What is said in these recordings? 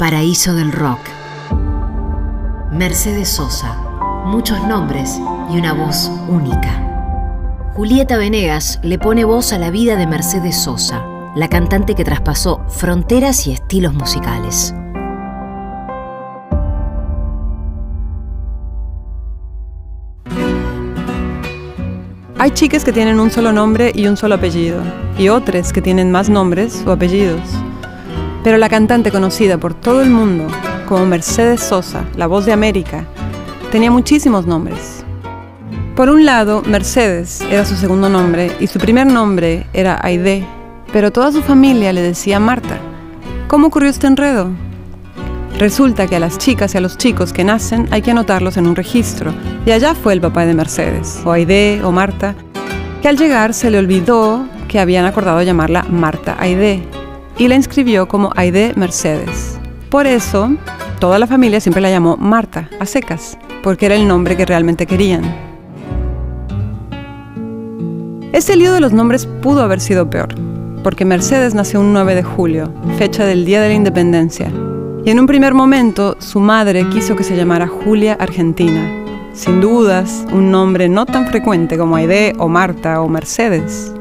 Paraíso del Rock. Mercedes Sosa. Muchos nombres y una voz única. Julieta Venegas le pone voz a la vida de Mercedes Sosa, la cantante que traspasó fronteras y estilos musicales. Hay chicas que tienen un solo nombre y un solo apellido, y otras que tienen más nombres o apellidos. Pero la cantante conocida por todo el mundo como Mercedes Sosa, la voz de América, tenía muchísimos nombres. Por un lado, Mercedes era su segundo nombre y su primer nombre era Aide, pero toda su familia le decía Marta. ¿Cómo ocurrió este enredo? Resulta que a las chicas y a los chicos que nacen hay que anotarlos en un registro, y allá fue el papá de Mercedes, o Aide o Marta, que al llegar se le olvidó que habían acordado llamarla Marta Aide, y la inscribió como Aide Mercedes. Por eso, toda la familia siempre la llamó Marta, a secas, porque era el nombre que realmente querían. Ese lío de los nombres pudo haber sido peor, porque Mercedes nació un 9 de julio, fecha del Día de la Independencia, y en un primer momento su madre quiso que se llamara Julia Argentina. Sin dudas, un nombre no tan frecuente como Aide o Marta o Mercedes.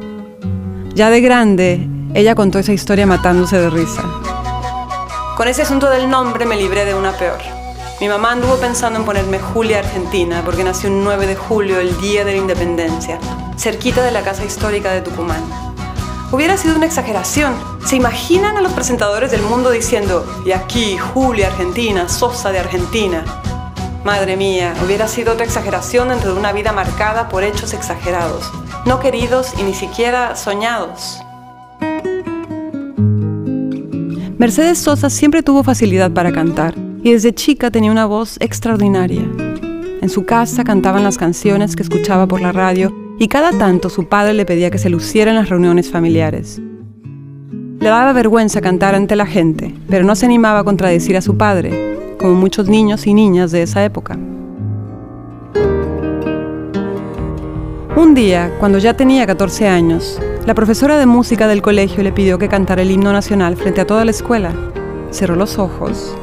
Ya de grande, ella contó esa historia matándose de risa. Con ese asunto del nombre me libré de una peor. Mi mamá anduvo pensando en ponerme Julia Argentina porque nació un 9 de julio, el día de la independencia, cerquita de la casa histórica de Tucumán. Hubiera sido una exageración. ¿Se imaginan a los presentadores del mundo diciendo, y aquí, Julia Argentina, Sosa de Argentina? Madre mía, hubiera sido otra exageración dentro de una vida marcada por hechos exagerados, no queridos y ni siquiera soñados. Mercedes Sosa siempre tuvo facilidad para cantar y desde chica tenía una voz extraordinaria. En su casa cantaban las canciones que escuchaba por la radio y cada tanto su padre le pedía que se luciera en las reuniones familiares. Le daba vergüenza cantar ante la gente, pero no se animaba a contradecir a su padre, como muchos niños y niñas de esa época. Un día, cuando ya tenía 14 años, la profesora de música del colegio le pidió que cantara el himno nacional frente a toda la escuela. Cerró los ojos,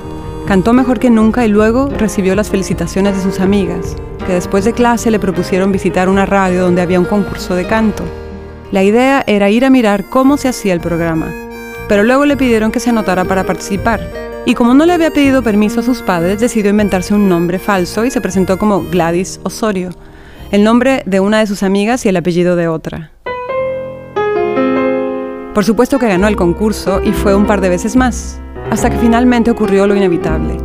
cantó mejor que nunca y luego recibió las felicitaciones de sus amigas, que después de clase le propusieron visitar una radio donde había un concurso de canto. La idea era ir a mirar cómo se hacía el programa, pero luego le pidieron que se anotara para participar. Y como no le había pedido permiso a sus padres, decidió inventarse un nombre falso y se presentó como Gladys Osorio, el nombre de una de sus amigas y el apellido de otra. Por supuesto que ganó el concurso y fue un par de veces más, hasta que finalmente ocurrió lo inevitable.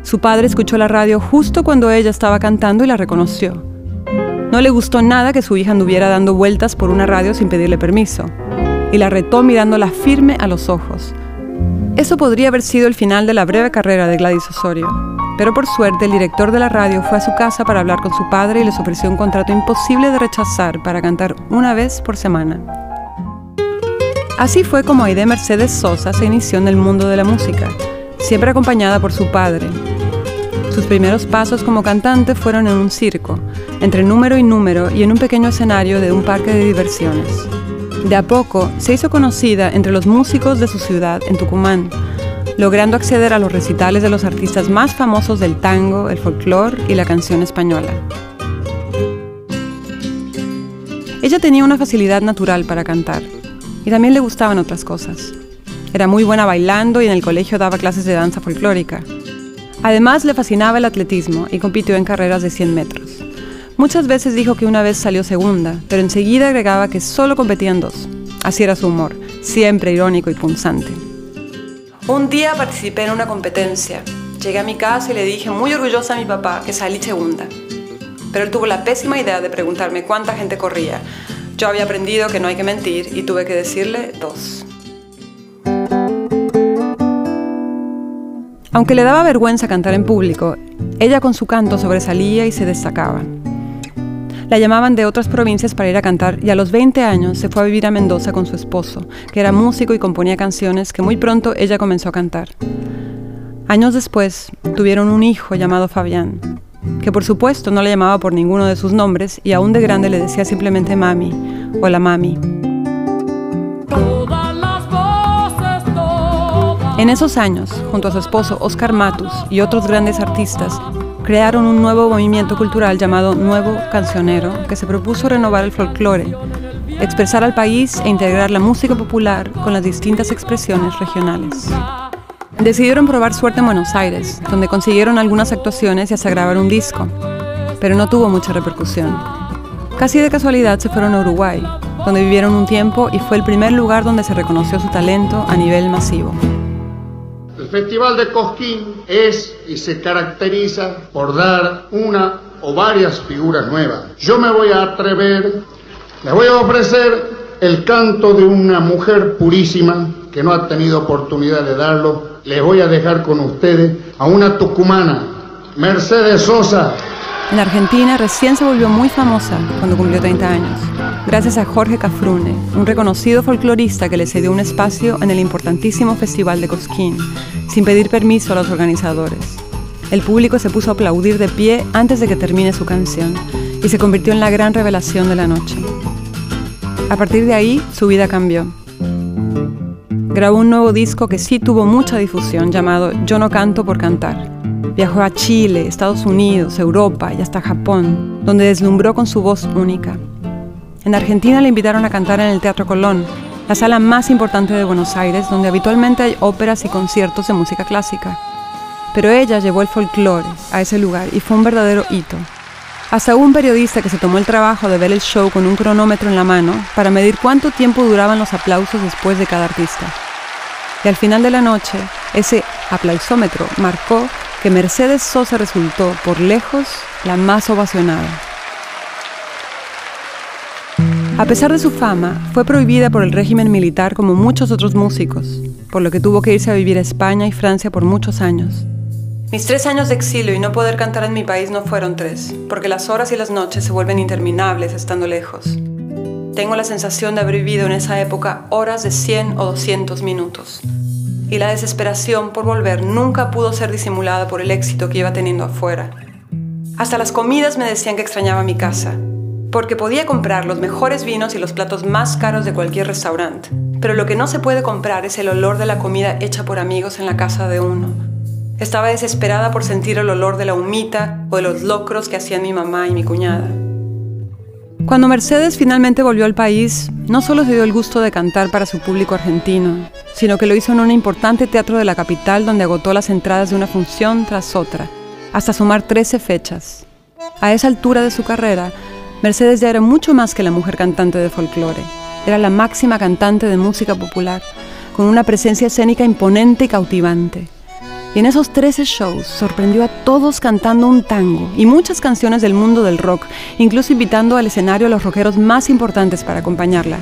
Su padre escuchó la radio justo cuando ella estaba cantando y la reconoció. No le gustó nada que su hija anduviera dando vueltas por una radio sin pedirle permiso, y la retó mirándola firme a los ojos. Eso podría haber sido el final de la breve carrera de Gladys Osorio, pero por suerte el director de la radio fue a su casa para hablar con su padre y les ofreció un contrato imposible de rechazar para cantar una vez por semana. Así fue como Aide Mercedes Sosa se inició en el mundo de la música, siempre acompañada por su padre. Sus primeros pasos como cantante fueron en un circo, entre número y número y en un pequeño escenario de un parque de diversiones. De a poco se hizo conocida entre los músicos de su ciudad, en Tucumán, logrando acceder a los recitales de los artistas más famosos del tango, el folclore y la canción española. Ella tenía una facilidad natural para cantar y también le gustaban otras cosas. Era muy buena bailando y en el colegio daba clases de danza folclórica. Además le fascinaba el atletismo y compitió en carreras de 100 metros. Muchas veces dijo que una vez salió segunda, pero enseguida agregaba que solo competían dos. Así era su humor, siempre irónico y punzante. Un día participé en una competencia. Llegué a mi casa y le dije muy orgullosa a mi papá que salí segunda. Pero él tuvo la pésima idea de preguntarme cuánta gente corría. Yo había aprendido que no hay que mentir y tuve que decirle dos. Aunque le daba vergüenza cantar en público, ella con su canto sobresalía y se destacaba. La llamaban de otras provincias para ir a cantar y a los 20 años se fue a vivir a Mendoza con su esposo, que era músico y componía canciones que muy pronto ella comenzó a cantar. Años después tuvieron un hijo llamado Fabián, que por supuesto no le llamaba por ninguno de sus nombres y aún de grande le decía simplemente mami o la mami. En esos años, junto a su esposo Oscar Matus y otros grandes artistas, crearon un nuevo movimiento cultural llamado Nuevo Cancionero, que se propuso renovar el folclore, expresar al país e integrar la música popular con las distintas expresiones regionales. Decidieron probar suerte en Buenos Aires, donde consiguieron algunas actuaciones y hasta grabar un disco, pero no tuvo mucha repercusión. Casi de casualidad se fueron a Uruguay, donde vivieron un tiempo y fue el primer lugar donde se reconoció su talento a nivel masivo. El Festival de Cosquín es y se caracteriza por dar una o varias figuras nuevas. Yo me voy a atrever, les voy a ofrecer el canto de una mujer purísima que no ha tenido oportunidad de darlo. Les voy a dejar con ustedes a una tucumana, Mercedes Sosa. En Argentina recién se volvió muy famosa cuando cumplió 30 años, gracias a Jorge Cafrune, un reconocido folclorista que le cedió un espacio en el importantísimo Festival de Cosquín, sin pedir permiso a los organizadores. El público se puso a aplaudir de pie antes de que termine su canción y se convirtió en la gran revelación de la noche. A partir de ahí, su vida cambió. Grabó un nuevo disco que sí tuvo mucha difusión llamado Yo no canto por cantar Viajó a Chile, Estados Unidos, Europa y hasta Japón, donde deslumbró con su voz única. En Argentina le invitaron a cantar en el Teatro Colón, la sala más importante de Buenos Aires, donde habitualmente hay óperas y conciertos de música clásica. Pero ella llevó el folclore a ese lugar y fue un verdadero hito. Hasta un periodista que se tomó el trabajo de ver el show con un cronómetro en la mano para medir cuánto tiempo duraban los aplausos después de cada artista. Y al final de la noche, ese aplausómetro marcó que Mercedes Sosa resultó, por lejos, la más ovacionada. A pesar de su fama, fue prohibida por el régimen militar como muchos otros músicos, por lo que tuvo que irse a vivir a España y Francia por muchos años. Mis tres años de exilio y no poder cantar en mi país no fueron tres, porque las horas y las noches se vuelven interminables estando lejos. Tengo la sensación de haber vivido en esa época horas de 100 o 200 minutos y la desesperación por volver nunca pudo ser disimulada por el éxito que iba teniendo afuera. Hasta las comidas me decían que extrañaba mi casa, porque podía comprar los mejores vinos y los platos más caros de cualquier restaurante, pero lo que no se puede comprar es el olor de la comida hecha por amigos en la casa de uno. Estaba desesperada por sentir el olor de la humita o de los locros que hacían mi mamá y mi cuñada. Cuando Mercedes finalmente volvió al país, no solo se dio el gusto de cantar para su público argentino, sino que lo hizo en un importante teatro de la capital donde agotó las entradas de una función tras otra, hasta sumar 13 fechas. A esa altura de su carrera, Mercedes ya era mucho más que la mujer cantante de folclore. Era la máxima cantante de música popular, con una presencia escénica imponente y cautivante. Y en esos 13 shows sorprendió a todos cantando un tango y muchas canciones del mundo del rock, incluso invitando al escenario a los rockeros más importantes para acompañarla,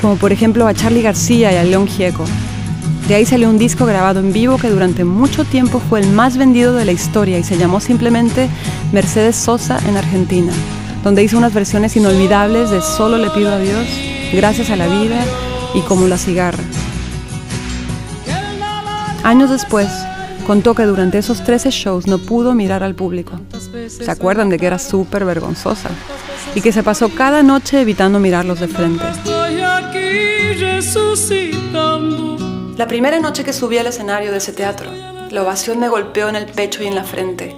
como por ejemplo a Charlie García y a León Gieco. De ahí salió un disco grabado en vivo que durante mucho tiempo fue el más vendido de la historia y se llamó simplemente Mercedes Sosa en Argentina, donde hizo unas versiones inolvidables de Solo le pido a Dios, Gracias a la vida y Como la cigarra. Años después, contó que durante esos 13 shows no pudo mirar al público. ¿Se acuerdan de que era súper vergonzosa? Y que se pasó cada noche evitando mirarlos de frente. La primera noche que subí al escenario de ese teatro, la ovación me golpeó en el pecho y en la frente.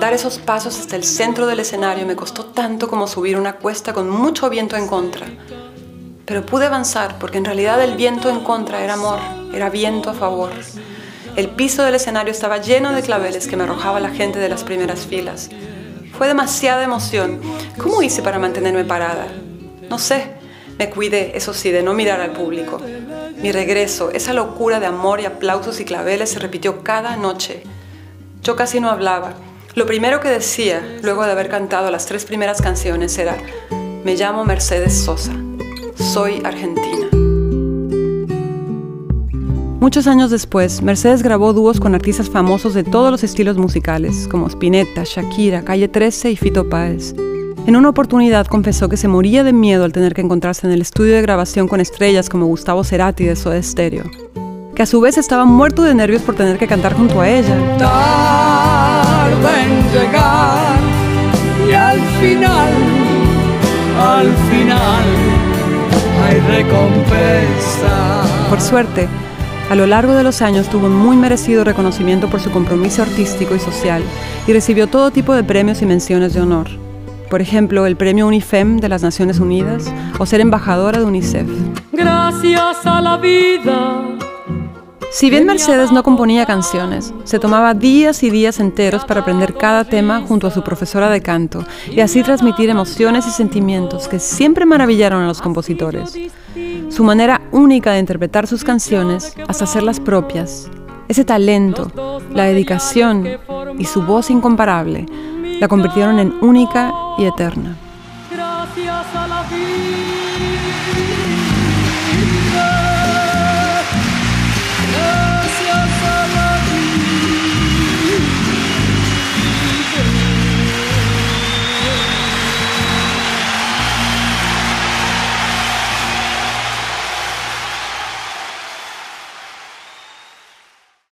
Dar esos pasos hasta el centro del escenario me costó tanto como subir una cuesta con mucho viento en contra. Pero pude avanzar porque en realidad el viento en contra era amor, era viento a favor. El piso del escenario estaba lleno de claveles que me arrojaba la gente de las primeras filas. Fue demasiada emoción. ¿Cómo hice para mantenerme parada? No sé. Me cuidé, eso sí, de no mirar al público. Mi regreso, esa locura de amor y aplausos y claveles se repitió cada noche. Yo casi no hablaba. Lo primero que decía, luego de haber cantado las tres primeras canciones, era, me llamo Mercedes Sosa, soy argentina. Muchos años después, Mercedes grabó dúos con artistas famosos de todos los estilos musicales, como Spinetta, Shakira, Calle 13 y Fito Páez. En una oportunidad confesó que se moría de miedo al tener que encontrarse en el estudio de grabación con estrellas como Gustavo Cerati de Soda Stereo, que a su vez estaba muerto de nervios por tener que cantar junto a ella. en llegar y al final, al final hay recompensa. Por suerte, A lo largo de los años tuvo un muy merecido reconocimiento por su compromiso artístico y social y recibió todo tipo de premios y menciones de honor. Por ejemplo, el premio UNIFEM de las Naciones Unidas o ser embajadora de UNICEF. Gracias a la vida. Si bien Mercedes no componía canciones, se tomaba días y días enteros para aprender cada tema junto a su profesora de canto y así transmitir emociones y sentimientos que siempre maravillaron a los compositores. Su manera única de interpretar sus canciones hasta hacerlas propias, ese talento, la dedicación y su voz incomparable la convirtieron en única y eterna. Gracias a la vida.